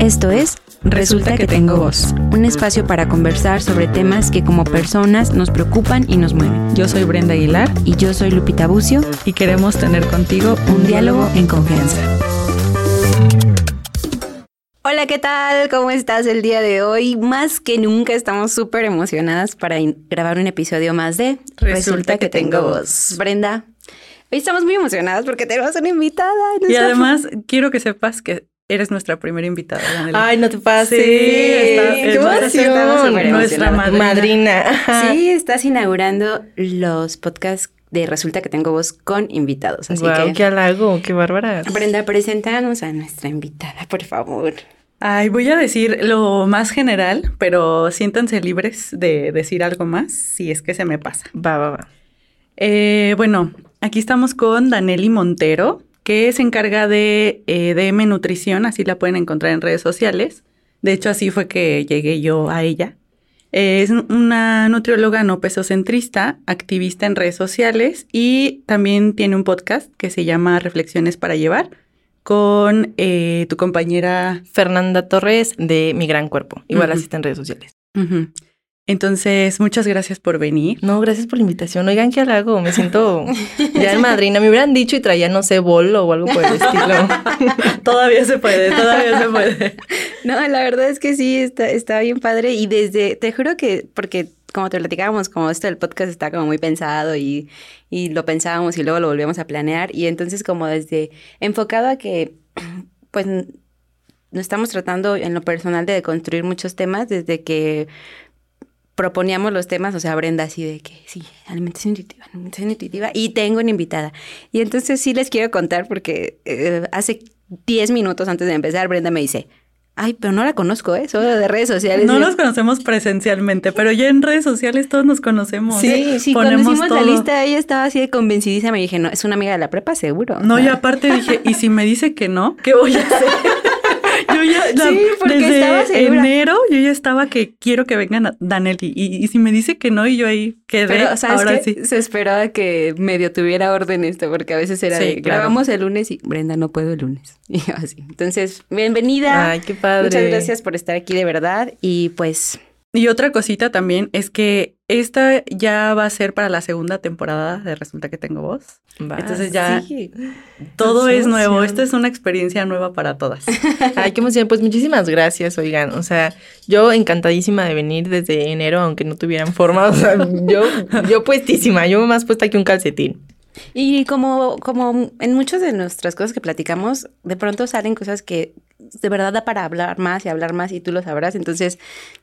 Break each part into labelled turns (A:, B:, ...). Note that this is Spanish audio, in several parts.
A: Esto es Resulta que tengo voz, un espacio para conversar sobre temas que como personas nos preocupan y nos mueven.
B: Yo soy Brenda Aguilar
A: Y yo soy Lupita Bucio,
B: y queremos tener contigo
A: un diálogo en confianza. Hola, ¿qué tal? ¿Cómo estás el día de hoy? Más que nunca estamos súper emocionadas para grabar un episodio más de
B: Resulta que tengo voz.
A: Brenda, hoy estamos muy emocionadas porque tenemos una invitada.
B: Y además quiero que sepas que eres nuestra primera invitada, Daniela.
C: Ay, no te pases.
B: Sí, está-
C: qué emoción.
B: Nuestra madrina.
C: madrina.
A: Sí, estás inaugurando los podcasts de Resulta que tengo voz con invitados. Así
C: Guau,
A: que,
C: qué halago, qué bárbara.
A: Brenda, preséntanos a nuestra invitada, por favor.
B: Ay, voy a decir lo más general, pero siéntanse libres de decir algo más si es que se me pasa.
C: Va, va, va.
B: Eh, bueno, aquí estamos con Daneli Montero, que se encarga de eh, DM Nutrición, así la pueden encontrar en redes sociales. De hecho, así fue que llegué yo a ella. Eh, es una nutrióloga no pesocentrista, activista en redes sociales y también tiene un podcast que se llama Reflexiones para Llevar con eh, tu compañera.
C: Fernanda Torres de Mi Gran Cuerpo. Igual así está en redes sociales.
B: Entonces, muchas gracias por venir.
C: No, gracias por la invitación. Oigan, qué halago. Me siento ya en madrina. Me hubieran dicho y traía, no sé, bolo o algo por el estilo.
B: todavía se puede, todavía se puede.
A: No, la verdad es que sí, está, está bien padre. Y desde, te juro que, porque como te platicábamos, como esto del podcast está como muy pensado y, y lo pensábamos y luego lo volvíamos a planear. Y entonces como desde enfocado a que, pues, nos estamos tratando en lo personal de construir muchos temas desde que proponíamos los temas, o sea, Brenda así de que sí, alimentación intuitiva, alimentación intuitiva, y tengo una invitada. Y entonces sí les quiero contar porque eh, hace 10 minutos antes de empezar, Brenda me dice, ay, pero no la conozco, ¿eh? Solo de redes sociales.
B: No
A: Y-
B: nos conocemos presencialmente, pero ya en redes sociales todos nos conocemos.
A: Sí, sí, cuando
B: Ponemos
A: hicimos la lista, ella estaba así de convencidísima. Me dije, no, es una amiga de la prepa, seguro.
B: No,
A: O
B: y
A: sea,
B: aparte dije, ¿y si me dice que no? ¿Qué voy a hacer? yo ya, la-
A: Sí, porque
B: desde enero, yo ya estaba que quiero que vengan a Danelli. Y, y si me dice que no, y yo ahí quedé,
A: Pero, ¿sabes
B: ahora sí.
A: Se esperaba que medio tuviera orden esto, porque a veces era
B: Sí,
A: de,
B: claro.
A: grabamos el lunes y Brenda, no puedo el lunes. Y así. Entonces, bienvenida.
C: Ay, qué padre.
A: Muchas gracias por estar aquí de verdad. Y pues,
B: Y otra cosita también es que esta ya va a ser para la segunda temporada de Resulta que tengo voz.
C: Va.
B: Entonces ya
A: sí.
B: todo es nuevo. Esta es una experiencia nueva para todas.
C: Ay, qué emoción. Pues muchísimas gracias, oigan. O sea, yo encantadísima de venir desde enero, aunque no tuvieran forma. O sea, yo, yo puestísima. Yo más puesta que un calcetín.
A: Y como, como en muchas de nuestras cosas que platicamos, de pronto salen cosas que de verdad da para hablar más y hablar más y tú lo sabrás. Entonces,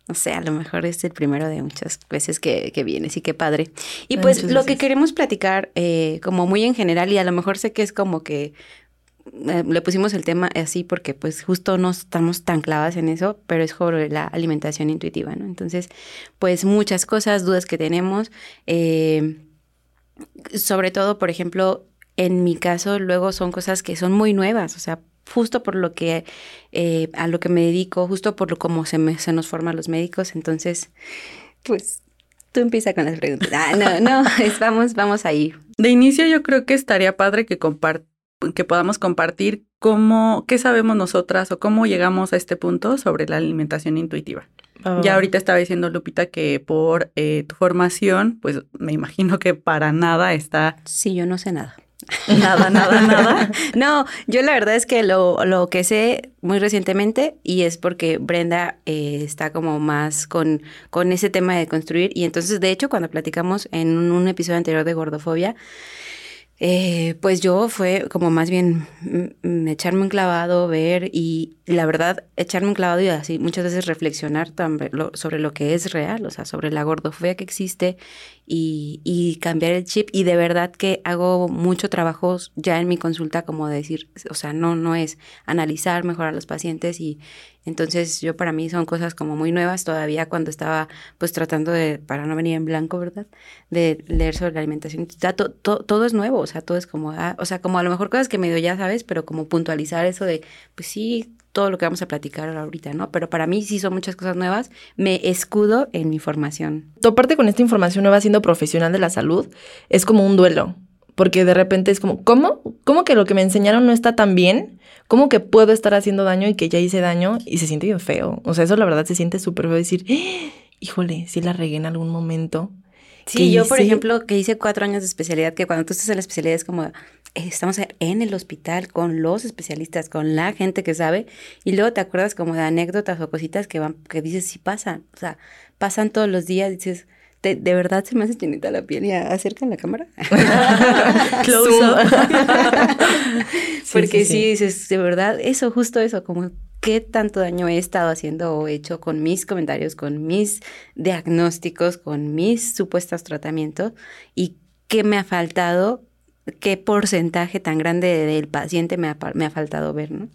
A: no sé, a lo mejor es el primero de muchas veces que, que vienes y qué padre. Y pues lo que queremos platicar eh, como muy en general y a lo mejor sé que es como que eh, le pusimos el tema así porque pues justo no estamos tan clavadas en eso, pero es sobre la alimentación intuitiva, ¿no? Entonces, pues muchas cosas, dudas que tenemos. eh, sobre todo, por ejemplo, en mi caso, luego son cosas que son muy nuevas, o sea, justo por lo que eh, a lo que me dedico, justo por lo como se, me, se nos forman los médicos, entonces, pues tú empieza con las preguntas. Ah, no, no, vamos, vamos ahí.
B: De inicio yo creo que estaría padre que que podamos compartir cómo, qué sabemos nosotras o cómo llegamos a este punto sobre la alimentación intuitiva.
C: Va,
B: Ya ahorita estaba diciendo Lupita que por eh, tu formación, pues me imagino que para nada está
A: Sí, yo no sé nada.
B: nada, nada, nada.
A: No, yo la verdad es que lo, lo que sé muy recientemente y es porque Brenda eh, está como más con, con ese tema de construir y entonces de hecho cuando platicamos en un, un episodio anterior de gordofobia, eh, pues yo fue como más bien echarme un clavado, ver y la verdad echarme un clavado y así muchas veces reflexionar también lo- sobre lo que es real, o sea, sobre la gordofobia que existe y, y cambiar el chip. Y de verdad que hago mucho trabajo ya en mi consulta como de decir, o sea, no, no es analizar mejor a los pacientes y entonces yo para mí son cosas como muy nuevas todavía cuando estaba pues tratando de, para no venir en blanco, ¿verdad? De leer sobre la alimentación. Todo es nuevo, o sea, todo es como, ah, o sea, como a lo mejor cosas que medio ya sabes, pero como puntualizar eso de, pues sí, todo lo que vamos a platicar ahorita, ¿no? Pero para mí sí son muchas cosas nuevas. Me escudo en mi formación.
C: Toparte con esta información nueva siendo profesional de la salud es como un duelo. Porque de repente es como, ¿cómo? ¿Cómo que lo que me enseñaron no está tan bien? ¿Cómo que puedo estar haciendo daño y que ya hice daño? Y se siente bien feo. O sea, eso la verdad se siente súper feo decir, ¡Ah! híjole, si la regué en algún momento.
A: Sí, yo, por ejemplo, que hice cuatro años de especialidad, que cuando tú estás en la especialidad es como, eh, estamos en el hospital con los especialistas, con la gente que sabe, y luego te acuerdas como de anécdotas o cositas que van, que dices, sí pasan, o sea, pasan todos los días, dices, ¿de, verdad se me hace chinita la piel y acercan la cámara? Close Porque sí, dices, de verdad, eso, justo eso, como qué tanto daño he estado haciendo o hecho con mis comentarios, con mis diagnósticos, con mis supuestos tratamientos y qué me ha faltado, qué porcentaje tan grande del paciente me ha, me ha faltado ver, ¿no?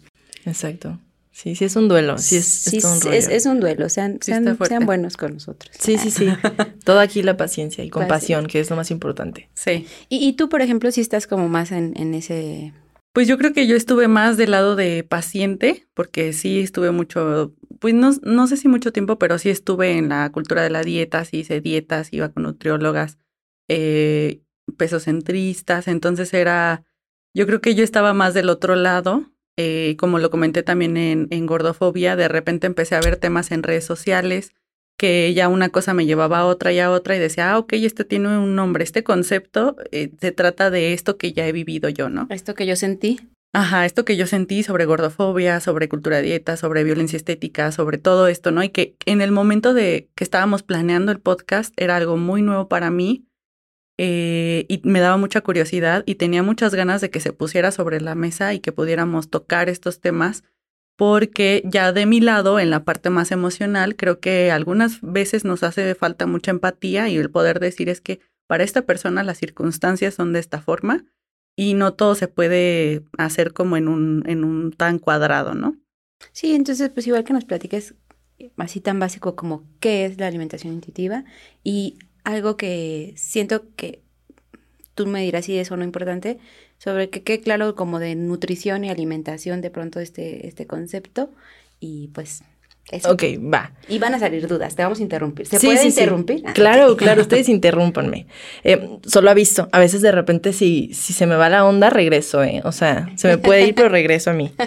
C: Exacto. Sí, sí es un duelo, sí es,
A: es, un, es, un duelo, sean, sean, sean, buenos con nosotros.
C: Sí, sí, sí. Todo aquí la paciencia y compasión, que es lo más importante.
A: Sí. Y, y tú, por ejemplo, si estás como más en, en ese
B: pues yo creo que yo estuve más del lado de paciente, porque sí estuve mucho, pues no, no sé si mucho tiempo, pero sí estuve en la cultura de la dieta, sí hice dietas, iba con nutriólogas, eh, pesocentristas, entonces era, yo creo que yo estaba más del otro lado, eh, como lo comenté también en, en Gordofobia, de repente empecé a ver temas en redes sociales, que ya una cosa me llevaba a otra y a otra y decía, ah, ok, este tiene un nombre, este concepto eh, se trata de esto que ya he vivido yo, ¿no?
A: Esto que yo sentí.
B: Ajá, esto que yo sentí sobre gordofobia, sobre cultura de dieta, sobre violencia estética, sobre todo esto, ¿no? Y que en el momento de que estábamos planeando el podcast era algo muy nuevo para mí eh, y me daba mucha curiosidad y tenía muchas ganas de que se pusiera sobre la mesa y que pudiéramos tocar estos temas porque ya de mi lado, en la parte más emocional, creo que algunas veces nos hace falta mucha empatía y el poder decir es que para esta persona las circunstancias son de esta forma y no todo se puede hacer como en un, en un tan cuadrado, ¿no?
A: Sí, entonces pues igual que nos platiques así tan básico como qué es la alimentación intuitiva y algo que siento que tú me dirás si eso no es importante, sobre que quede claro como de nutrición y alimentación de pronto este, este concepto y pues
C: eso. Ok, va.
A: Y van a salir dudas, te vamos a interrumpir. ¿Se puede interrumpir?
C: Ah, claro, claro, ustedes interrúmpanme. Eh, solo aviso, a veces de repente si, si se me va la onda, regreso, ¿eh? O sea, se me puede ir, pero regreso a mí.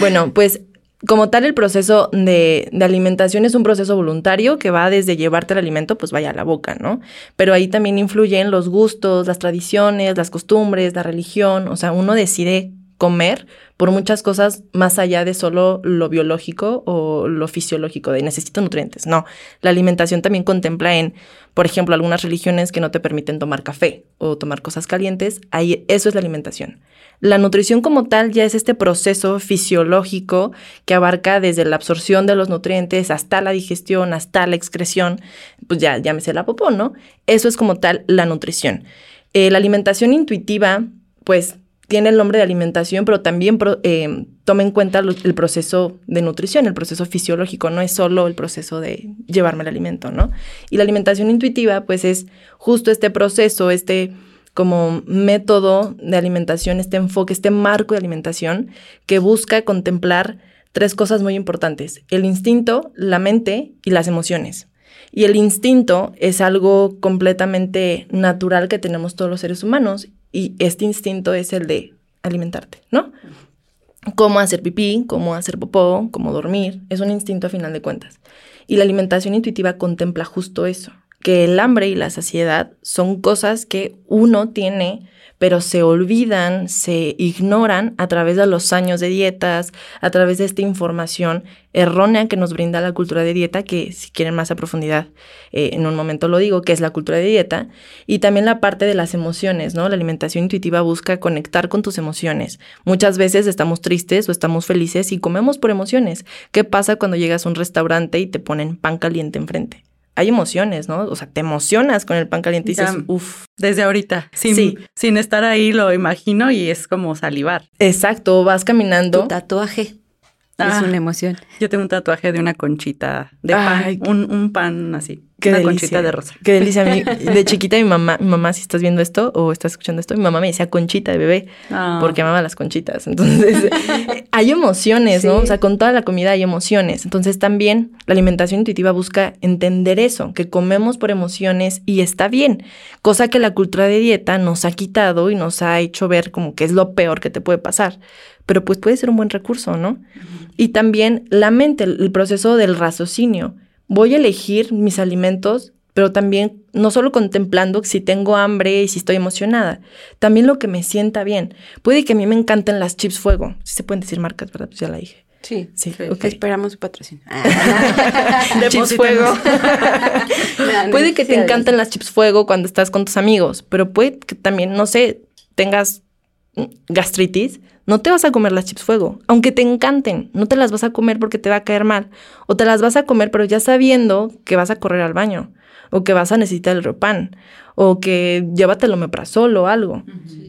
C: Bueno, pues como tal, el proceso de, alimentación es un proceso voluntario que va desde llevarte el alimento, pues vaya a la boca, ¿no? Pero ahí también influyen los gustos, las tradiciones, las costumbres, la religión. O sea, uno decide comer por muchas cosas más allá de solo lo biológico o lo fisiológico, de necesito nutrientes. No, la alimentación también contempla en, por ejemplo, algunas religiones que no te permiten tomar café o tomar cosas calientes. Ahí, eso es la alimentación. La nutrición como tal ya es este proceso fisiológico que abarca desde la absorción de los nutrientes hasta la digestión, hasta la excreción, pues ya llámese la popó, ¿no? Eso es como tal la nutrición. Eh, la alimentación intuitiva, pues tiene el nombre de alimentación, pero también eh, toma en cuenta el proceso de nutrición, el proceso fisiológico, no es solo el proceso de llevarme el alimento, ¿no? Y la alimentación intuitiva, pues es justo este proceso, este como método de alimentación, este enfoque, este marco de alimentación que busca contemplar tres cosas muy importantes, el instinto, la mente y las emociones. Y el instinto es algo completamente natural que tenemos todos los seres humanos y este instinto es el de alimentarte, ¿no? Cómo hacer pipí, cómo hacer popó, cómo dormir, es un instinto a final de cuentas. Y la alimentación intuitiva contempla justo eso, que el hambre y la saciedad son cosas que uno tiene, pero se olvidan, se ignoran a través de los años de dietas, a través de esta información errónea que nos brinda la cultura de dieta, que si quieren más a profundidad, eh, en un momento lo digo, que es la cultura de dieta, y también la parte de las emociones, ¿no? La alimentación intuitiva busca conectar con tus emociones. Muchas veces estamos tristes o estamos felices y comemos por emociones. ¿Qué pasa cuando llegas a un restaurante y te ponen pan caliente enfrente? Hay emociones, ¿no? O sea, te emocionas con el pan caliente y dices, uff.
B: Desde ahorita, sin, sin estar ahí lo imagino y es como salivar.
C: Exacto, vas caminando.
A: Tu tatuaje. Es una emoción.
B: Yo tengo un tatuaje de una conchita de
C: Ay,
B: pan, un, un pan así,
C: Qué
B: una
C: delicia.
B: conchita de rosa.
C: Qué delicia. Mi- de chiquita mi mamá, mi mamá, si estás viendo esto o estás escuchando esto, mi mamá me decía conchita de bebé
B: Ah.
C: porque amaba las conchitas. Entonces, hay emociones, ¿no? O sea, con toda la comida hay emociones. Entonces, también la alimentación intuitiva busca entender eso, que comemos por emociones y está bien. Cosa que la cultura de dieta nos ha quitado y nos ha hecho ver como que es lo peor que te puede pasar. Pero pues puede ser un buen recurso, ¿no? Y también la mente, el proceso del raciocinio. Voy a elegir mis alimentos, pero también no solo contemplando si tengo hambre y si estoy emocionada, también lo que me sienta bien. Puede que a mí me encanten las chips fuego. Si se pueden decir marcas, ¿verdad? Pues ya la dije.
A: Sí.
C: Sí,
B: Sí.
C: ok.
A: Esperamos su patrocinio.
C: chips fuego. puede que te encanten las chips fuego cuando estás con tus amigos, pero puede que también, no sé, tengas gastritis, no te vas a comer las chips fuego, aunque te encanten, no te las vas a comer porque te va a caer mal, o te las vas a comer pero ya sabiendo que vas a correr al baño, o que vas a necesitar el repan, o que llévate el omeprazol o algo.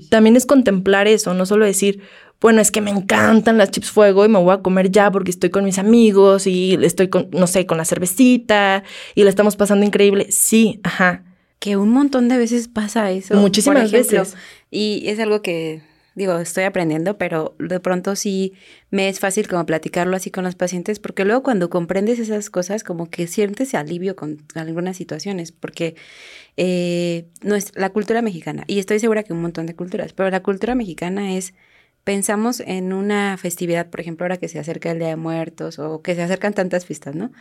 C: También es contemplar eso, no solo decir, bueno, es que me encantan las chips fuego y me voy a comer ya porque estoy con mis amigos y estoy con, no sé, con la cervecita y la estamos pasando increíble. Sí, ajá.
A: Que un montón de veces pasa eso.
C: Muchísimas
A: por ejemplo,
C: veces.
A: Y es algo que, digo, estoy aprendiendo, pero de pronto sí me es fácil como platicarlo así con los pacientes, porque luego cuando comprendes esas cosas, como que sientes alivio con algunas situaciones, porque eh, no es la cultura mexicana, y estoy segura que un montón de culturas, pero la cultura mexicana es pensamos en una festividad, por ejemplo, ahora que se acerca el Día de Muertos o que se acercan tantas fiestas, ¿no?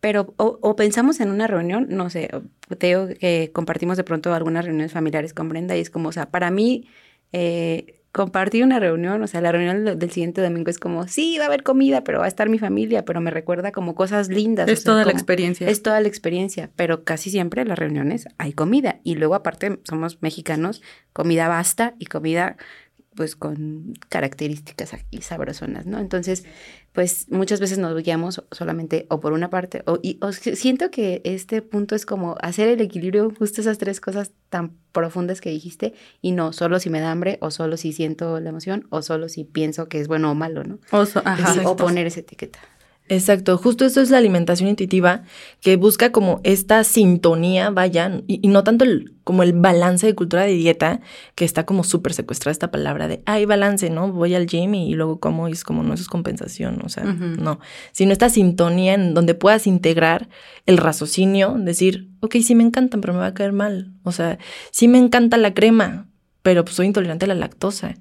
A: Pero, o, o pensamos en una reunión, no sé, te digo que compartimos de pronto algunas reuniones familiares con Brenda y es como, o sea, para mí, eh, compartir una reunión, o sea, la reunión del, siguiente domingo es como, sí, va a haber comida, pero va a estar mi familia, pero me recuerda como cosas lindas. o
B: Es
A: sea,
B: toda la experiencia.
A: es toda la experiencia, pero casi siempre en las reuniones hay comida. Y luego aparte somos mexicanos, comida basta y comida pues con características aquí sabrosonas, ¿no? Entonces, pues muchas veces nos guiamos solamente o por una parte, o, y, o si- siento que este punto es como hacer el equilibrio, justo esas tres cosas tan profundas que dijiste, y no solo si me da hambre, o solo si siento la emoción, o solo si pienso que es bueno o malo, ¿no?
B: O so- ajá.
A: Sí, o poner esa etiqueta.
C: Exacto, justo eso es la alimentación intuitiva que busca como esta sintonía, vaya, y, y no tanto el, como el balance de cultura de dieta, que está como súper secuestrada esta palabra de, hay balance, ¿no? Voy al gym y, luego como y es como, no, eso es compensación, o sea, no, sino esta sintonía en donde puedas integrar el raciocinio, decir, ok, sí me encantan, pero me va a caer mal, o sea, sí me encanta la crema, pero pues soy intolerante a la lactosa,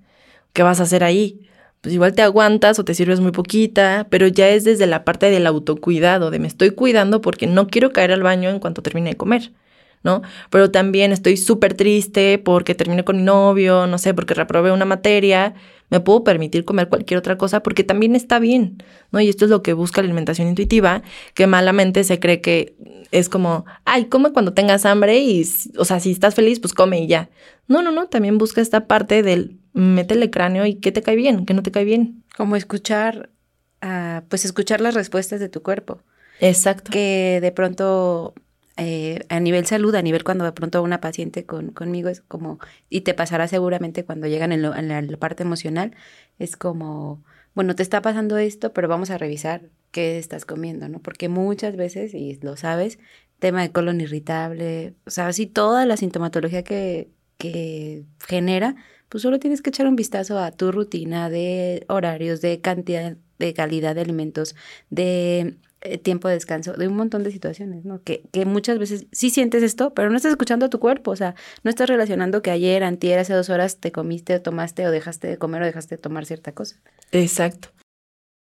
C: ¿qué vas a hacer ahí? Pues igual te aguantas o te sirves muy poquita, pero ya es desde la parte del autocuidado, de me estoy cuidando porque no quiero caer al baño en cuanto termine de comer, ¿no? Pero también estoy súper triste porque terminé con mi novio, no sé, porque reprobé una materia, me puedo permitir comer cualquier otra cosa porque también está bien, ¿no? Y esto es lo que busca la alimentación intuitiva, que malamente se cree que es como, ay, come cuando tengas hambre y, o sea, si estás feliz, pues come y ya. No, no, no, también busca esta parte del métele cráneo y qué te cae bien, qué no te cae bien.
A: Como escuchar, ah, pues escuchar las respuestas de tu cuerpo.
C: Exacto.
A: que de pronto eh, a nivel salud, a nivel cuando de pronto una paciente con, conmigo es como, y te pasará seguramente cuando llegan en, lo- en la, la parte emocional, es como, bueno, te está pasando esto, pero vamos a revisar qué estás comiendo, ¿no? Porque muchas veces, y lo sabes, tema de colon irritable, o sea, así toda la sintomatología que, que genera, pues solo tienes que echar un vistazo a tu rutina de horarios, de cantidad, de calidad de alimentos, de eh, tiempo de descanso, de un montón de situaciones, ¿no? Que, que muchas veces sí sientes esto, pero no estás escuchando a tu cuerpo, o sea, no estás relacionando que ayer, antier, hace dos horas te comiste o tomaste o dejaste de comer o dejaste de tomar cierta cosa.
C: Exacto.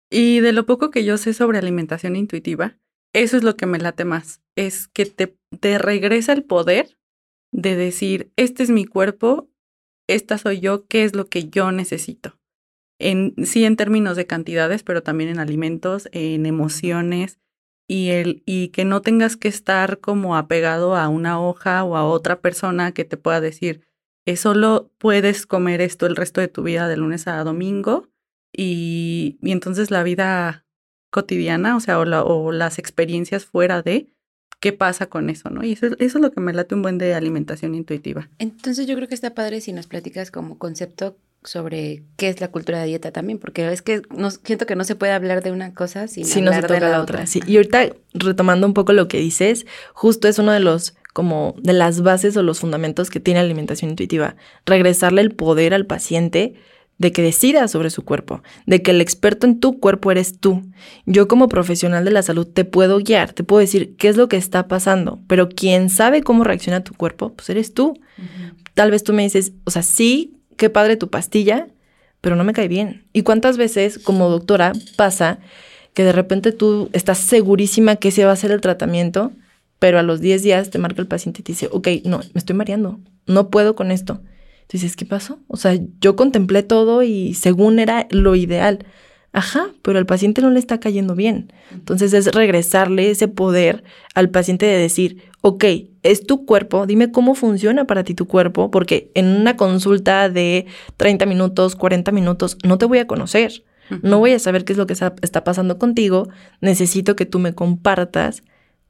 B: Y de lo poco que yo sé sobre alimentación intuitiva, eso es lo que me late más. Es que te, te regresa el poder de decir, este es mi cuerpo, esta soy yo, qué es lo que yo necesito. En, sí en términos de cantidades, pero también en alimentos, en emociones, y, el, y que no tengas que estar como apegado a una hoja o a otra persona que te pueda decir, "Eh, solo puedes comer esto el resto de tu vida de lunes a domingo y, y entonces la vida cotidiana, o sea, o, la- o las experiencias fuera de, ¿qué pasa con eso, no? Y eso, eso es lo que me late un buen de alimentación intuitiva.
A: Entonces yo creo que está padre si nos platicas como concepto sobre qué es la cultura de dieta también, porque es que no, siento que no se puede hablar de una cosa sin
C: si no
A: hablar
C: se toca
A: de la,
C: la otra. Sí. Y ahorita retomando un poco lo que dices, justo es uno de los como de las bases o los fundamentos que tiene la alimentación intuitiva, regresarle el poder al paciente de que decida sobre su cuerpo, de que el experto en tu cuerpo eres tú. Yo como profesional de la salud te puedo guiar, te puedo decir qué es lo que está pasando, pero quien sabe cómo reacciona tu cuerpo, pues eres tú. Tal vez tú me dices, o sea, sí, qué padre tu pastilla, pero no me cae bien. ¿Y cuántas veces como doctora pasa que de repente tú estás segurísima que ese va a ser el tratamiento, pero a los 10 días te marca el paciente y te dice, ok, no, me estoy mareando, no puedo con esto. Entonces, ¿qué pasó? O sea, yo contemplé todo y según era lo ideal. Ajá, pero al paciente no le está cayendo bien. Entonces es regresarle ese poder al paciente de decir, ok, es tu cuerpo, dime cómo funciona para ti tu cuerpo, porque en una consulta de 30 minutos, 40 minutos, no te voy a conocer, no voy a saber qué es lo que está pasando contigo, necesito que tú me compartas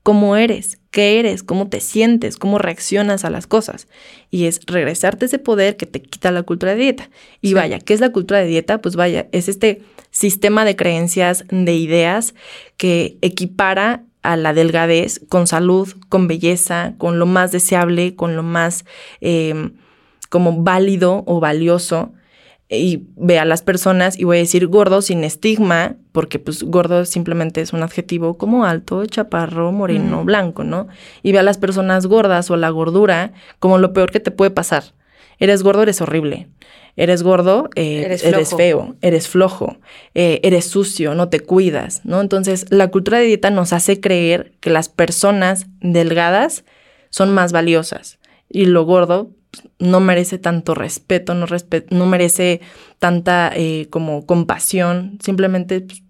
C: cómo eres, qué eres, cómo te sientes, cómo reaccionas a las cosas. Y es regresarte ese poder que te quita la cultura de dieta. Y vaya, ¿qué es la cultura de dieta? Pues vaya, es este sistema de creencias, de ideas que equipara a la delgadez con salud, con belleza, con lo más deseable, con lo más eh, como válido o valioso y ve a las personas y voy a decir gordo sin estigma, porque pues gordo simplemente es un adjetivo como alto, chaparro, moreno, blanco, ¿no? Y ve a las personas gordas o la gordura como lo peor que te puede pasar. Eres gordo, eres horrible. Eres gordo, eh, eres, feo, eres flojo, eh, eres sucio, no te cuidas, ¿no? Entonces, la cultura de dieta nos hace creer que las personas delgadas son más valiosas y lo gordo no merece tanto respeto, no, no merece tanta eh, como compasión, simplemente pues,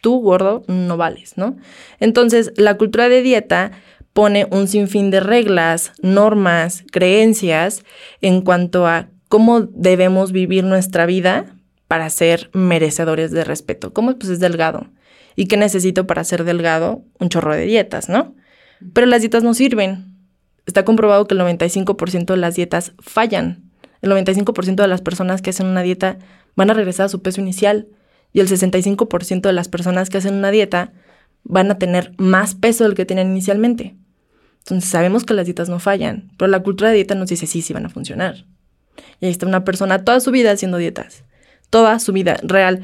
C: tú, gordo, no vales, ¿no? Entonces, la cultura de dieta pone un sinfín de reglas, normas, creencias en cuanto a cómo debemos vivir nuestra vida para ser merecedores de respeto. ¿Cómo pues es delgado? ¿Y qué necesito para ser delgado? Un chorro de dietas, ¿no? Pero las dietas no sirven está comprobado que el 95% de las dietas fallan. El 95% de las personas que hacen una dieta van a regresar a su peso inicial y el 65% de las personas que hacen una dieta van a tener más peso del que tenían inicialmente. Entonces sabemos que las dietas no fallan, pero la cultura de dieta nos dice sí, sí van a funcionar. Y ahí está una persona toda su vida haciendo dietas. Toda su vida, real.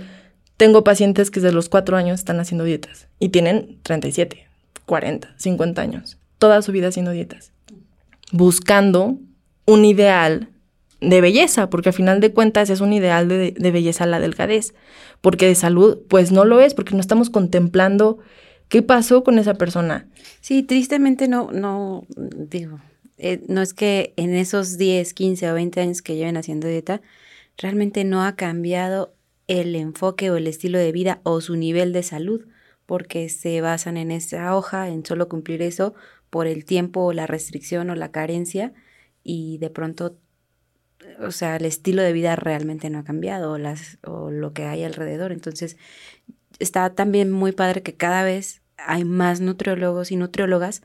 C: Tengo pacientes que desde los cuatro años están haciendo dietas y tienen 37, 40, 50 años. Toda su vida haciendo dietas buscando un ideal de belleza, porque al final de cuentas es un ideal de, belleza la delgadez, porque de salud pues no lo es, porque no estamos contemplando qué pasó con esa persona.
A: Sí, tristemente no, no, digo, eh, no es que en esos 10, 15 o 20 años que lleven haciendo dieta, realmente no ha cambiado el enfoque o el estilo de vida o su nivel de salud, porque se basan en esa hoja, en solo cumplir eso, por el tiempo o la restricción o la carencia y de pronto, o sea, el estilo de vida realmente no ha cambiado o, las, o lo que hay alrededor. Entonces, está también muy padre que cada vez hay más nutriólogos y nutriólogas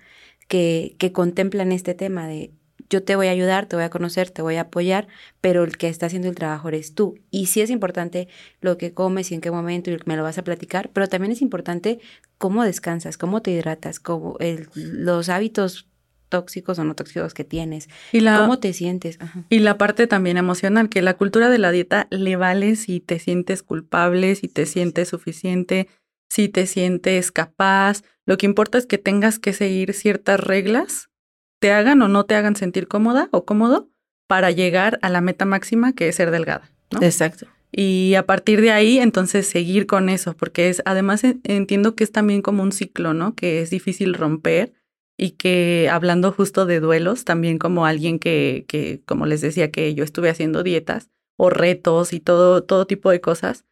A: que, que contemplan este tema de yo te voy a ayudar, te voy a conocer, te voy a apoyar, pero el que está haciendo el trabajo eres tú. Y sí es importante lo que comes y en qué momento y me lo vas a platicar, pero también es importante cómo descansas, cómo te hidratas, cómo los hábitos tóxicos o no tóxicos que tienes, y cómo te sientes.
B: Y la parte también emocional, que la cultura de la dieta le vale si te sientes culpable, si te sientes suficiente, si te sientes capaz. Lo que importa es que tengas que seguir ciertas reglas te hagan o no te hagan sentir cómoda o cómodo para llegar a la meta máxima que es ser delgada.
C: Exacto.
B: Y a partir de ahí, entonces seguir con eso, porque es, además entiendo que es también como un ciclo, ¿no? Que es difícil romper y que hablando justo de duelos, también como alguien que, que como les decía, que yo estuve haciendo dietas o retos y todo, todo tipo de cosas,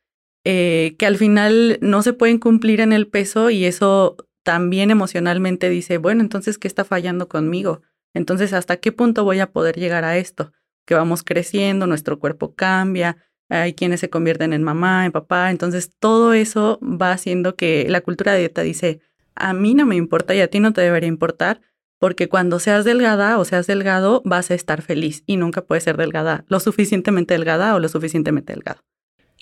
B: eh, que al final no se pueden cumplir en el peso y eso también emocionalmente dice, bueno, entonces, ¿qué está fallando conmigo? Entonces, ¿hasta qué punto voy a poder llegar a esto? Que vamos creciendo, nuestro cuerpo cambia, hay quienes se convierten en mamá, en papá, entonces todo eso va haciendo que la cultura de dieta dice, a mí no me importa y a ti no te debería importar, porque cuando seas delgada o seas delgado vas a estar feliz y nunca puedes ser delgada, lo suficientemente delgada o lo suficientemente delgado.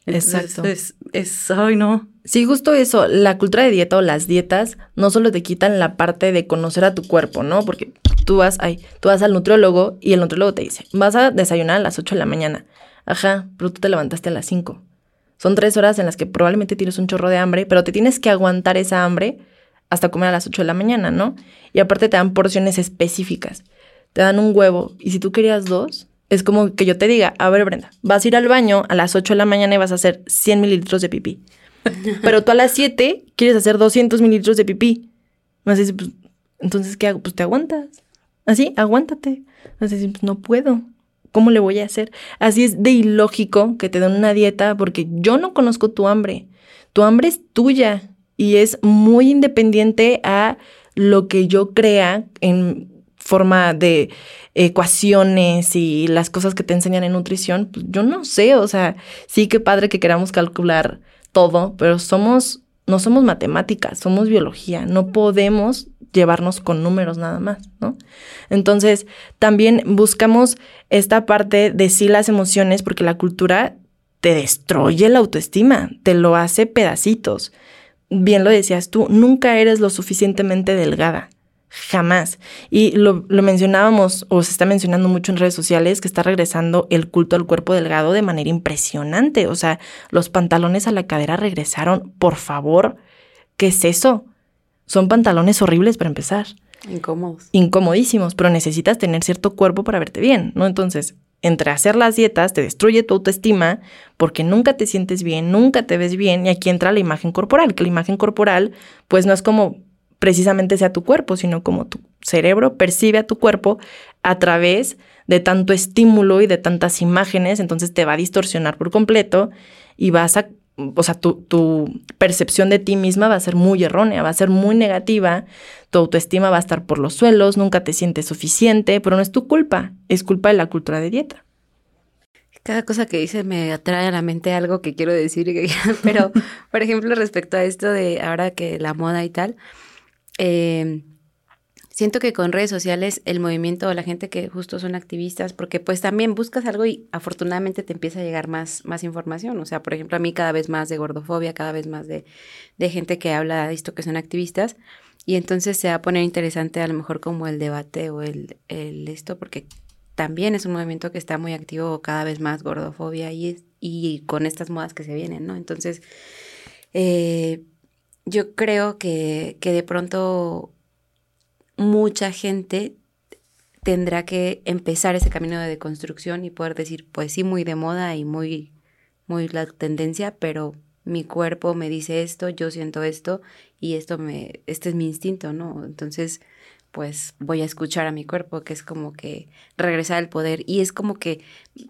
C: Exacto.
B: Es, es, ay, no.
C: Sí, justo eso, la cultura de dieta o las dietas no solo te quitan la parte de conocer a tu cuerpo, ¿no? Porque tú vas, ay, tú vas al nutriólogo y el nutriólogo te dice, vas a desayunar a las 8 de la mañana. Ajá, pero tú te levantaste a las 5. Son tres horas en las que probablemente tienes un chorro de hambre, pero te tienes que aguantar esa hambre hasta comer a las 8 de la mañana, ¿no? Y aparte te dan porciones específicas. Te dan un huevo y si tú querías dos, es como que yo te diga, a ver Brenda, vas a ir al baño a las 8 de la mañana y vas a hacer 100 mililitros de pipí. Pero tú a las 7 quieres hacer 200 mililitros de pipí. Vas a decir, pues, entonces, ¿qué hago? Pues te aguantas. Así, aguántate. Vas a decir, pues no puedo. ¿Cómo le voy a hacer? Así es de ilógico que te den una dieta porque yo no conozco tu hambre. Tu hambre es tuya y es muy independiente a lo que yo crea en forma de ecuaciones y las cosas que te enseñan en nutrición, pues yo no sé, o sea, sí que padre que queramos calcular todo, pero somos, no somos matemáticas, somos biología, no podemos llevarnos con números nada más, ¿no? Entonces, también buscamos esta parte de sí las emociones, porque la cultura te destruye la autoestima, te lo hace pedacitos. Bien lo decías tú, nunca eres lo suficientemente delgada. Jamás. Y lo, mencionábamos, o se está mencionando mucho en redes sociales, que está regresando el culto al cuerpo delgado de manera impresionante. O sea, los pantalones a la cadera regresaron. Por favor, ¿qué es eso? Son pantalones horribles para empezar.
A: Incómodos.
C: Incomodísimos, pero necesitas tener cierto cuerpo para verte bien, ¿no? Entonces, entre hacer las dietas te destruye tu autoestima porque nunca te sientes bien, nunca te ves bien y aquí entra la imagen corporal, que la imagen corporal pues no es como precisamente sea tu cuerpo, sino como tu cerebro percibe a tu cuerpo a través de tanto estímulo y de tantas imágenes, entonces te va a distorsionar por completo y vas a, o sea, tu, tu, percepción de ti misma va a ser muy errónea, va a ser muy negativa, tu autoestima va a estar por los suelos, nunca te sientes suficiente, pero no es tu culpa, es culpa de la cultura de dieta.
A: Cada cosa que dice me atrae a la mente algo que quiero decir, pero por ejemplo respecto a esto de ahora que la moda y tal, eh, siento que con redes sociales el movimiento o la gente que justo son activistas, porque pues también buscas algo y afortunadamente te empieza a llegar más, más información. O sea, por ejemplo, a mí cada vez más de gordofobia, cada vez más de, de gente que habla de esto que son activistas. Y entonces se va a poner interesante a lo mejor como el debate o el, el esto, porque también es un movimiento que está muy activo cada vez más gordofobia y, y con estas modas que se vienen, ¿no? Entonces, eh, yo creo que, que de pronto mucha gente tendrá que empezar ese camino de deconstrucción y poder decir, pues sí, muy de moda y muy, muy la tendencia, pero mi cuerpo me dice esto, yo siento esto y esto me, este es mi instinto, ¿no? Entonces, pues voy a escuchar a mi cuerpo, que es como que regresar al poder. Y es como que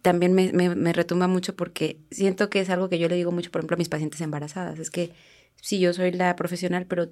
A: también me, me, me retumba mucho porque siento que es algo que yo le digo mucho, por ejemplo, a mis pacientes embarazadas, es que sí, yo soy la profesional, pero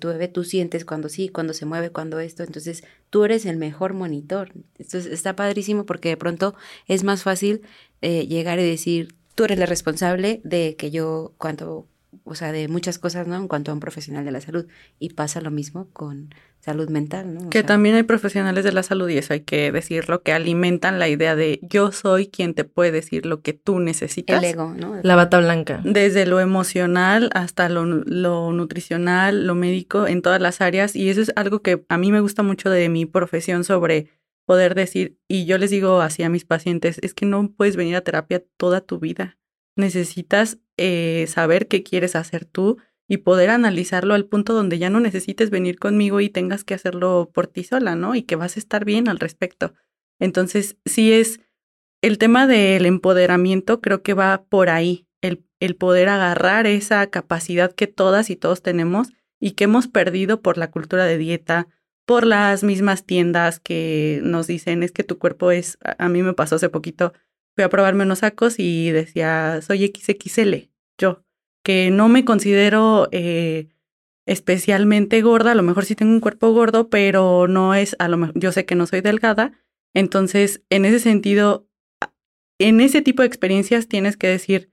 A: tu tú sientes cuando sí, cuando se mueve, cuando esto, entonces tú eres el mejor monitor. Entonces está padrísimo porque de pronto es más fácil eh, llegar y decir, tú eres la responsable de que yo, cuando, o sea, de muchas cosas, ¿no? En cuanto a un profesional de la salud. Y pasa lo mismo con salud mental, ¿no?
B: que también hay profesionales de la salud, y eso hay que decirlo, que alimentan la idea de yo soy quien te puede decir lo que tú necesitas.
A: El ego, ¿no?
C: La bata blanca.
B: Desde lo emocional hasta lo, lo nutricional, lo médico, en todas las áreas. Y eso es algo que a mí me gusta mucho de mi profesión sobre poder decir, y yo les digo así a mis pacientes, es que no puedes venir a terapia toda tu vida. Necesitas eh, saber qué quieres hacer tú y poder analizarlo al punto donde ya no necesites venir conmigo y tengas que hacerlo por ti sola, ¿no? Y que vas a estar bien al respecto. Entonces, sí es el tema del empoderamiento, creo que va por ahí, el, el poder agarrar esa capacidad que todas y todos tenemos y que hemos perdido por la cultura de dieta, por las mismas tiendas que nos dicen es que tu cuerpo es, a mí me pasó hace poquito, fui a probarme unos sacos y decía, soy XXL, yo que no me considero eh, especialmente gorda, a lo mejor sí tengo un cuerpo gordo, pero no es, a lo mejor, yo sé que no soy delgada, entonces en ese sentido, en ese tipo de experiencias tienes que decir,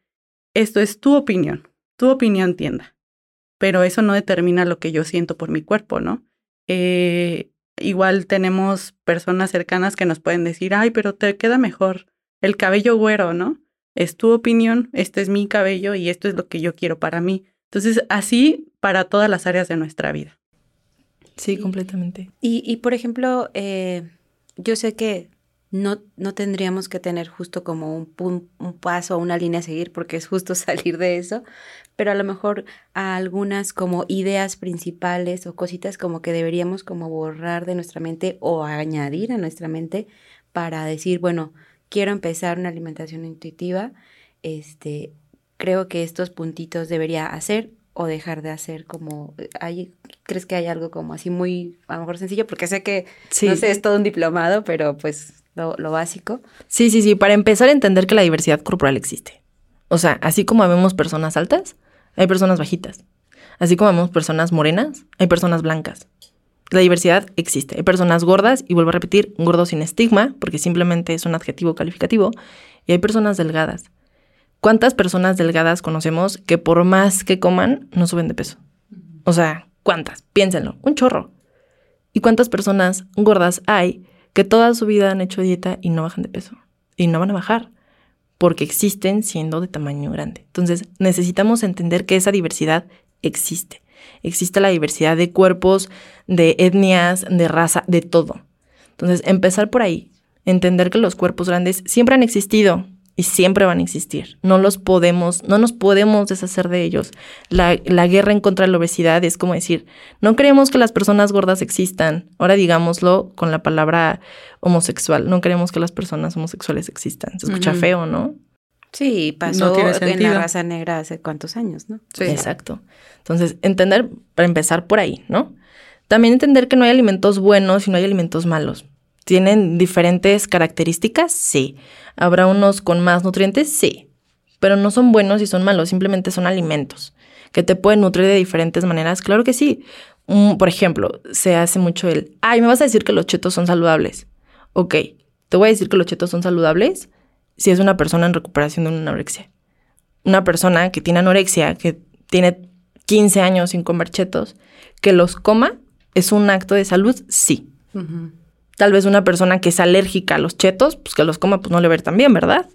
B: esto es tu opinión, tu opinión tienda, pero eso no determina lo que yo siento por mi cuerpo, ¿no? Eh, igual tenemos personas cercanas que nos pueden decir, ay, pero te queda mejor el cabello güero, ¿no? Es tu opinión, este es mi cabello y esto es lo que yo quiero para mí. Entonces, así para todas las áreas de nuestra vida.
C: Sí, completamente.
A: Y, y por ejemplo, eh, yo sé que no, no tendríamos que tener justo como un, un, paso o una línea a seguir porque es justo salir de eso, pero a lo mejor a algunas como ideas principales o cositas como que deberíamos como borrar de nuestra mente o añadir a nuestra mente para decir, bueno, quiero empezar una alimentación intuitiva, este, creo que estos puntitos debería hacer o dejar de hacer como hay crees que hay algo como así muy a lo mejor sencillo porque sé que no sé es todo un diplomado pero pues lo, básico.
C: Sí, sí, sí, para empezar a entender que la diversidad corporal existe. O sea, así como vemos personas altas, hay personas bajitas. Así como vemos personas morenas, hay personas blancas. La diversidad existe. Hay personas gordas, y vuelvo a repetir, gordo sin estigma, porque simplemente es un adjetivo calificativo, y hay personas delgadas. ¿Cuántas personas delgadas conocemos que por más que coman, no suben de peso? O sea, ¿cuántas? Piénsenlo, un chorro. ¿Y cuántas personas gordas hay que toda su vida han hecho dieta y no bajan de peso. Y no van a bajar porque existen siendo de tamaño grande. Entonces necesitamos entender que esa diversidad existe. Existe la diversidad de cuerpos, de etnias, de raza, de todo. Entonces empezar por ahí, entender que los cuerpos grandes siempre han existido, y siempre van a existir. No los podemos, no nos podemos deshacer de ellos. La, guerra en contra de la obesidad es como decir, no creemos que las personas gordas existan. Ahora digámoslo con la palabra homosexual. No creemos que las personas homosexuales existan. Se escucha feo, ¿no?
A: Sí, pasó en la raza negra hace cuántos años, ¿no?
C: Sí. Exacto. Entonces, entender, para empezar por ahí, ¿no? También entender que no hay alimentos buenos y no hay alimentos malos. ¿Tienen diferentes características? Sí. ¿Habrá unos con más nutrientes? Sí. Pero no son buenos y son malos, simplemente son alimentos que te pueden nutrir de diferentes maneras. Claro que sí. por ejemplo, se hace mucho el, ay, me vas a decir que los chetos son saludables. Ok, te voy a decir que los chetos son saludables si es una persona en recuperación de una anorexia. Una persona que tiene anorexia, que tiene 15 años sin comer chetos, que los coma, ¿es un acto de salud? Sí. Tal vez una persona que es alérgica a los chetos, pues que los coma, pues no le va a ver tan bien, ¿verdad?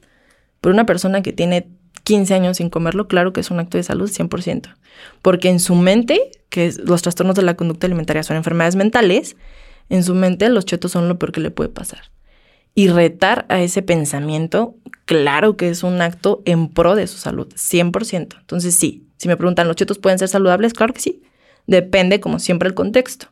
C: Pero una persona que tiene 15 años sin comerlo, claro que es un acto de salud 100%. Porque en su mente, que los trastornos de la conducta alimentaria son enfermedades mentales, en su mente los chetos son lo peor que le puede pasar. Y retar a ese pensamiento, claro que es un acto en pro de su salud, 100%. Entonces sí, si me preguntan, ¿los chetos pueden ser saludables? Claro que sí. Depende, como siempre, el contexto.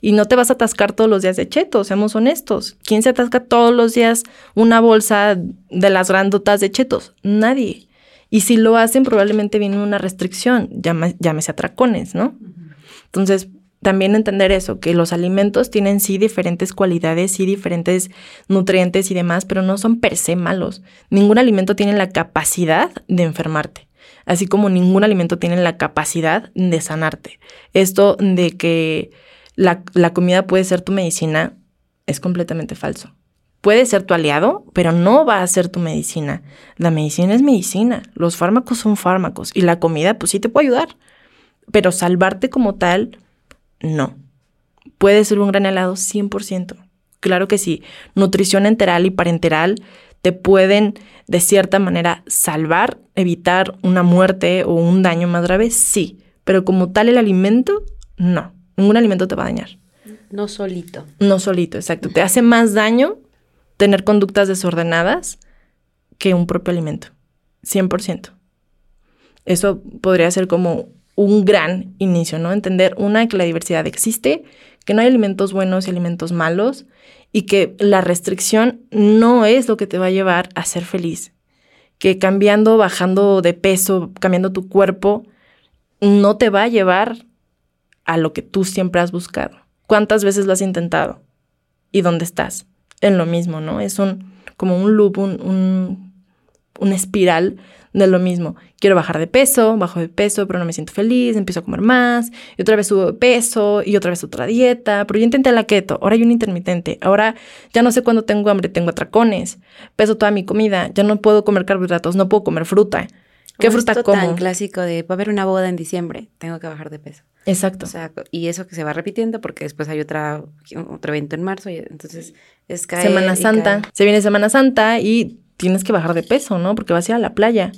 C: Y no te vas a atascar todos los días de chetos, seamos honestos. ¿Quién se atasca todos los días una bolsa de las grandotas de chetos? Nadie. Y si lo hacen, probablemente viene una restricción, llámese atracones, ¿no? Entonces, también entender eso, que los alimentos tienen sí diferentes cualidades, sí diferentes nutrientes y demás, pero no son per se malos. Ningún alimento tiene la capacidad de enfermarte, así como ningún alimento tiene la capacidad de sanarte. Esto de que la, comida puede ser tu medicina, es completamente falso. Puede ser tu aliado, pero no va a ser tu medicina. La medicina es medicina, los fármacos son fármacos y la comida pues sí te puede ayudar, pero salvarte como tal, no. Puede ser un gran aliado 100%. Claro que sí, nutrición enteral y parenteral te pueden de cierta manera salvar, evitar una muerte o un daño más grave, sí, pero como tal el alimento, no. Ningún alimento te va a dañar.
A: No solito.
C: No solito, exacto. Te hace más daño tener conductas desordenadas que un propio alimento. 100%. Eso podría ser como un gran inicio, ¿no? Entender, una, que la diversidad existe, que no hay alimentos buenos y alimentos malos, y que la restricción no es lo que te va a llevar a ser feliz. Que cambiando, bajando de peso, cambiando tu cuerpo, no te va a llevar a lo que tú siempre has buscado. ¿Cuántas veces lo has intentado? ¿Y dónde estás? En lo mismo, ¿no? Es un como un loop, un, un, espiral de lo mismo. Quiero bajar de peso, bajo de peso, pero no me siento feliz, empiezo a comer más, y otra vez subo de peso, y otra vez otra dieta, pero yo intenté la keto, ahora hay un intermitente, ahora ya no sé cuándo tengo hambre, tengo atracones, peso toda mi comida, ya no puedo comer carbohidratos, no puedo comer fruta. ¿Qué fruta
A: esto
C: como?
A: tan clásico de, va a haber una boda en diciembre, tengo que bajar de peso.
C: Exacto.
A: O sea, y eso que se va repitiendo porque después hay otra, otro evento en marzo y entonces es caer
C: Semana Santa.
A: caer.
C: Se viene Semana Santa y tienes que bajar de peso, ¿no? Porque vas a ir a la playa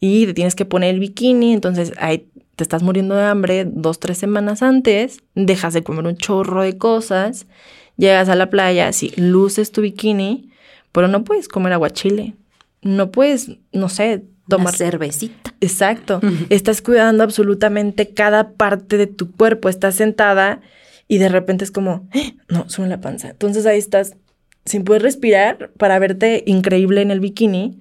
C: y te tienes que poner el bikini, entonces ahí te estás muriendo de hambre dos, tres semanas antes, dejas de comer un chorro de cosas, llegas a la playa, sí, luces tu bikini, pero no puedes comer aguachile, no puedes, no sé,
A: Una
C: tomar
A: cervecita.
C: Exacto. Estás cuidando absolutamente cada parte de tu cuerpo. Estás sentada y de repente es como, "Eh, no, sube la panza. Entonces ahí estás sin poder respirar para verte increíble en el bikini.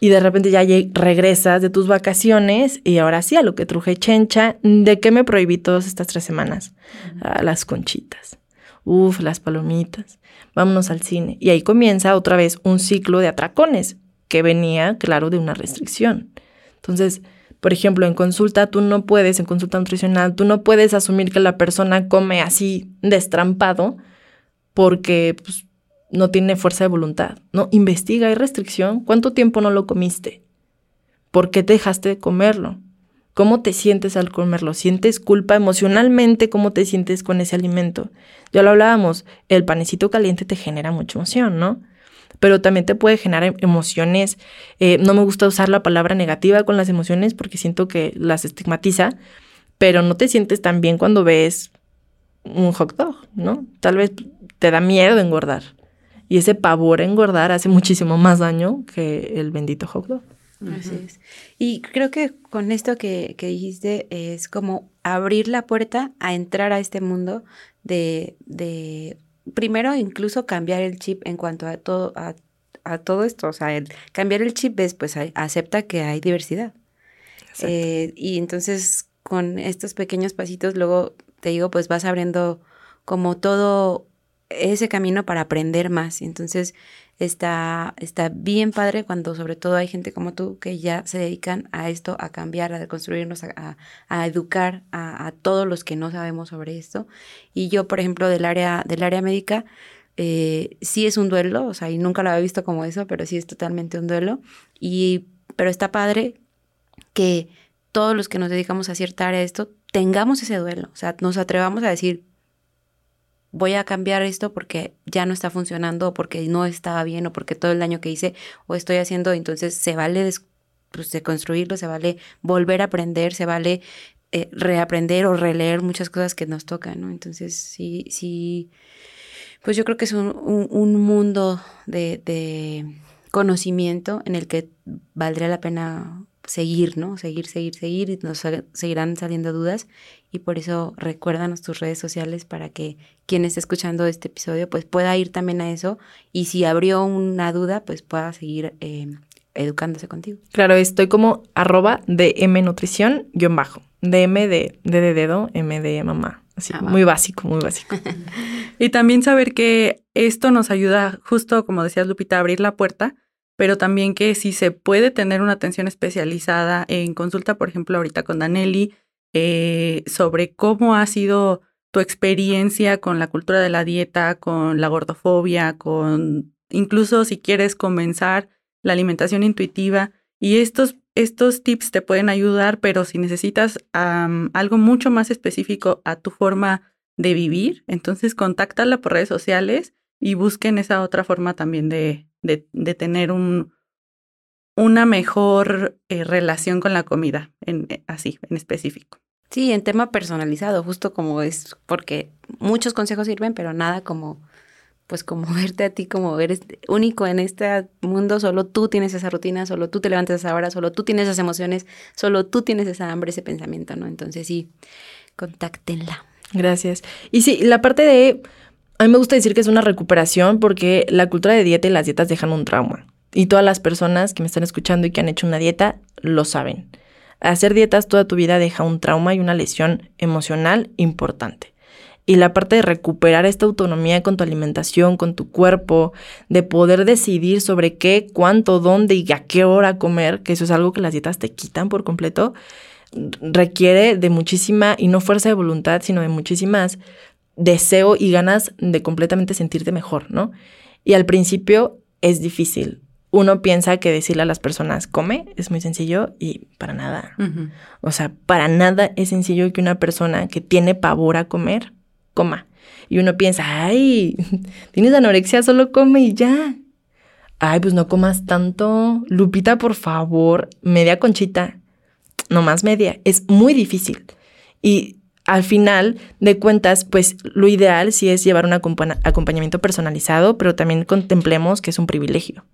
C: Y de repente ya regresas de tus vacaciones y ahora sí, a lo que truje chencha. ¿De qué me prohibí todas estas tres semanas? A las conchitas. Uf, las palomitas. Vámonos al cine. Y ahí comienza otra vez un ciclo de atracones que venía, claro, de una restricción. Entonces, por ejemplo, en consulta tú no puedes, en consulta nutricional, tú no puedes asumir que la persona come así destrampado porque pues, no tiene fuerza de voluntad. No, investiga, hay restricción. ¿Cuánto tiempo no lo comiste? ¿Por qué dejaste de comerlo? ¿Cómo te sientes al comerlo? ¿Sientes culpa emocionalmente? ¿Cómo te sientes con ese alimento? Ya lo hablábamos, el panecito caliente te genera mucha emoción, ¿no? Pero también te puede generar em- emociones. eh, no me gusta usar la palabra negativa con las emociones porque siento que las estigmatiza, pero no te sientes tan bien cuando ves un hot dog, ¿no? Tal vez te da miedo engordar. Y ese pavor a engordar hace muchísimo más daño que el bendito hot dog.
A: Así es. Y creo que con esto que, que dijiste es como abrir la puerta a entrar a este mundo de, de primero incluso cambiar el chip en cuanto a todo, a, a todo esto. O sea, el cambiar el chip es pues a- acepta que hay diversidad. Eh, y entonces con estos pequeños pasitos, luego te digo, pues vas abriendo como todo ese camino para aprender más. Entonces está, está bien padre cuando sobre todo hay gente como tú que ya se dedican a esto, a cambiar, a construirnos, a, a- educar a, a todos los que no sabemos sobre esto. Y yo, por ejemplo, del área, del área médica, eh, sí es un duelo, o sea, y nunca lo había visto como eso, pero sí es totalmente un duelo. Y, pero está padre que todos los que nos dedicamos a cierta área de esto tengamos ese duelo, o sea, nos atrevamos a decir, voy a cambiar esto porque ya no está funcionando, o porque no estaba bien, o porque todo el daño que hice o estoy haciendo, entonces se vale pues, de construirlo, se vale volver a aprender, se vale eh, reaprender o releer muchas cosas que nos tocan, ¿no? Entonces, sí, sí, pues yo creo que es un, un- un mundo de, de conocimiento en el que valdría la pena seguir, ¿no? Seguir, seguir, seguir y nos seguirán saliendo dudas y por eso recuérdanos tus redes sociales para que quien esté escuchando este episodio pues pueda ir también a eso y si abrió una duda pues pueda seguir eh, educándose contigo.
C: Claro, estoy como arroba DM Nutrición guion bajo. DM de, de, de dedo, M de mamá. Así,
A: Ah,
C: muy básico, muy básico.
B: Y también saber que esto nos ayuda, justo como decías Lupita, a abrir la puerta, pero también que si se puede tener una atención especializada en consulta, por ejemplo, ahorita con Danelli, eh, sobre cómo ha sido tu experiencia con la cultura de la dieta, con la gordofobia, con incluso si quieres comenzar la alimentación intuitiva. Y estos, estos tips te pueden ayudar, pero si necesitas am, algo mucho más específico a tu forma de vivir, entonces contáctala por redes sociales y busquen esa otra forma también de, de, de tener un, una mejor eh, relación con la comida, en, eh, así, en específico.
A: Sí, en tema personalizado, justo como es, porque muchos consejos sirven, pero nada como, pues como verte a ti como eres único en este mundo, solo tú tienes esa rutina, solo tú te levantas a esa hora, solo tú tienes esas emociones, solo tú tienes esa hambre, ese pensamiento, ¿no? Entonces sí, contáctenla.
C: Gracias. Y sí, la parte de... A mí me gusta decir que es una recuperación porque la cultura de dieta y las dietas dejan un trauma. Y todas las personas que me están escuchando y que han hecho una dieta lo saben. Hacer dietas toda tu vida deja un trauma y una lesión emocional importante. Y la parte de recuperar esta autonomía con tu alimentación, con tu cuerpo, de poder decidir sobre qué, cuánto, dónde y a qué hora comer, que eso es algo que las dietas te quitan por completo, requiere de muchísima, y no fuerza de voluntad, sino de muchísimas deseo y ganas de completamente sentirte mejor, ¿no? Y al principio es difícil. uno piensa que decirle a las personas come es muy sencillo y para nada. O sea, para nada es sencillo que una persona que tiene pavor a comer coma. Y uno piensa, ay, tienes anorexia, solo come y ya. Ay, pues no comas tanto. Lupita, por favor, media conchita. No más media. Es muy difícil. Y al final de cuentas, pues lo ideal sí es llevar un acompañamiento personalizado, pero también contemplemos que es un privilegio.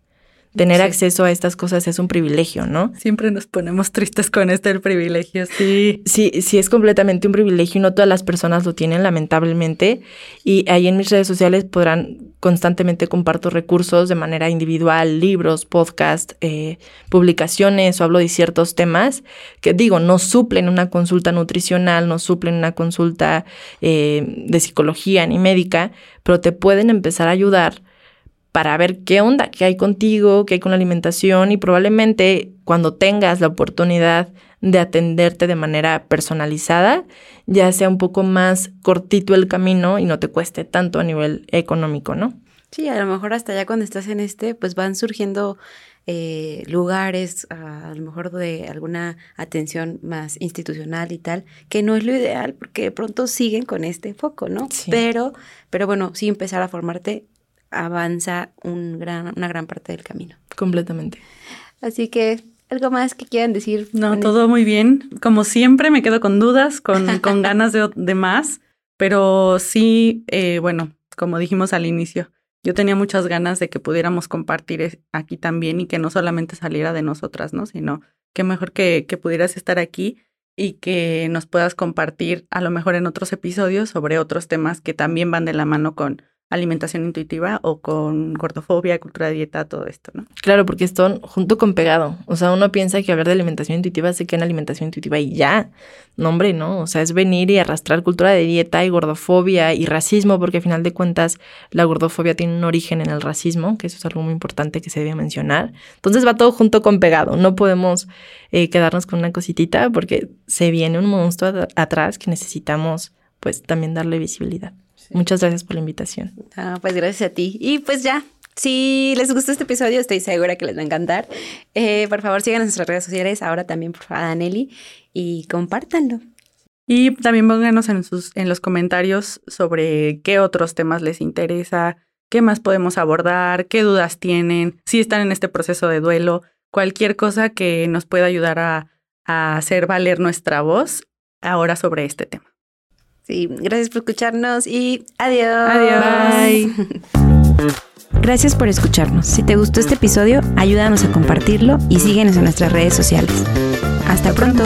C: Tener acceso a estas cosas es un privilegio, ¿no?
B: Siempre nos ponemos tristes con este el privilegio, sí.
C: Sí, sí es completamente un privilegio y no todas las personas lo tienen, lamentablemente. Y ahí en mis redes sociales podrán constantemente comparto recursos de manera individual, libros, podcast, eh, publicaciones o hablo de ciertos temas que digo, no suplen una consulta nutricional, no suplen una consulta eh, de psicología ni médica, pero te pueden empezar a ayudar para ver qué onda, qué hay contigo, qué hay con la alimentación y probablemente cuando tengas la oportunidad de atenderte de manera personalizada, ya sea un poco más cortito el camino y no te cueste tanto a nivel económico, ¿no?
A: Sí, a lo mejor hasta ya cuando estás en este, pues van surgiendo eh, lugares, a, lo mejor de alguna atención más institucional y tal, que no es lo ideal porque de pronto siguen con este foco, ¿no? Pero, pero bueno, sí empezar a formarte avanza un gran, una gran parte del camino.
C: Completamente.
A: Así que, ¿algo más que quieran decir?
B: No, todo muy bien. Como siempre, me quedo con dudas, con, con ganas de, de, más, pero sí, eh, bueno, como dijimos al inicio, yo tenía muchas ganas de que pudiéramos compartir aquí también y que no solamente saliera de nosotras, ¿no? Sino que mejor que, que pudieras estar aquí y que nos puedas compartir a lo mejor en otros episodios sobre otros temas que también van de la mano con alimentación intuitiva o con gordofobia, cultura de dieta, todo esto, ¿no?
C: Claro, porque están junto con pegado. O sea, uno piensa que hablar de alimentación intuitiva se queda en alimentación intuitiva y ya. No, hombre, no. O sea, es venir y arrastrar cultura de dieta y gordofobia y racismo, porque al final de cuentas la gordofobia tiene un origen en el racismo, que eso es algo muy importante que se debe mencionar. Entonces va todo junto con pegado. No podemos eh, quedarnos con una cositita porque se viene un monstruo atrás que necesitamos pues también darle visibilidad. Muchas gracias por la invitación.
A: Ah, pues gracias a ti. Y pues ya, si les gustó este episodio, estoy segura que les va a encantar. Eh, por favor, sigan en nuestras redes sociales, ahora también por favor a Danelli, y compártanlo.
B: Y también pónganos en, sus, en los comentarios sobre qué otros temas les interesa, qué más podemos abordar, qué dudas tienen, si están en este proceso de duelo, cualquier cosa que nos pueda ayudar a, a hacer valer nuestra voz ahora sobre este tema.
A: Sí, gracias por escucharnos y adiós.
B: Adiós.
A: Gracias por escucharnos. Si te gustó este episodio, ayúdanos a compartirlo y síguenos en nuestras redes sociales. Hasta pronto.